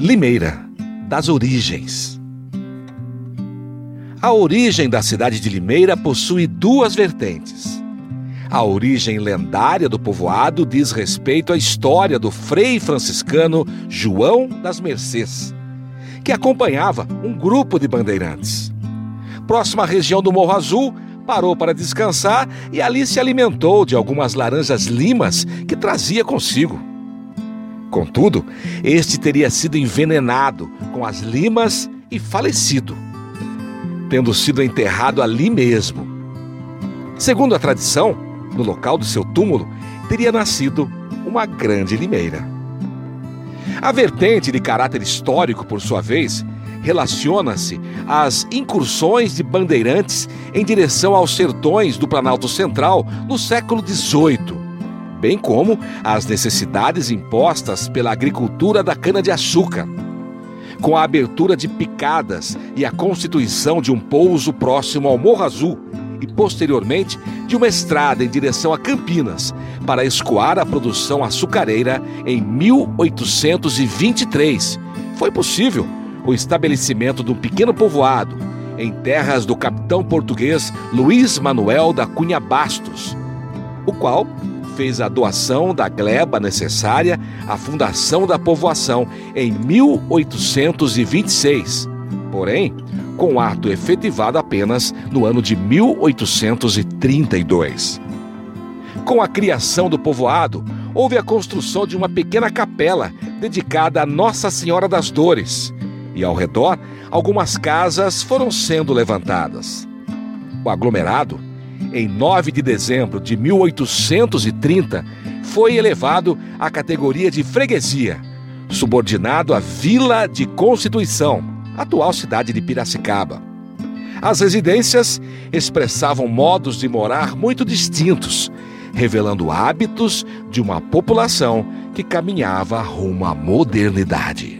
Limeira, das origens. A origem da cidade de Limeira possui duas vertentes. A origem lendária do povoado diz respeito à história do frei franciscano João das Mercês, que acompanhava um grupo de bandeirantes. Próxima à região do Morro Azul, parou para descansar e ali se alimentou de algumas laranjas limas que trazia consigo. Contudo, este teria sido envenenado com as limas e falecido, tendo sido enterrado ali mesmo. Segundo a tradição, no local do seu túmulo teria nascido uma grande limeira. A vertente de caráter histórico, por sua vez, relaciona-se às incursões de bandeirantes em direção aos sertões do Planalto Central no século XVIII bem como as necessidades impostas pela agricultura da cana-de-açúcar. Com a abertura de picadas e a constituição de um pouso próximo ao Morro Azul e, posteriormente, de uma estrada em direção a Campinas para escoar a produção açucareira em 1823, foi possível o estabelecimento de um pequeno povoado em terras do capitão português Luiz Manuel da Cunha Bastos, o qual fez a doação da gleba necessária à fundação da povoação em 1826, porém, com ato efetivado apenas no ano de 1832. Com a criação do povoado, houve a construção de uma pequena capela dedicada a Nossa Senhora das Dores, e ao redor, algumas casas foram sendo levantadas. O aglomerado em 9 de dezembro de 1830, foi elevado à categoria de freguesia, subordinado à Vila de Constituição, atual cidade de Piracicaba. As residências expressavam modos de morar muito distintos, revelando hábitos de uma população que caminhava rumo à modernidade.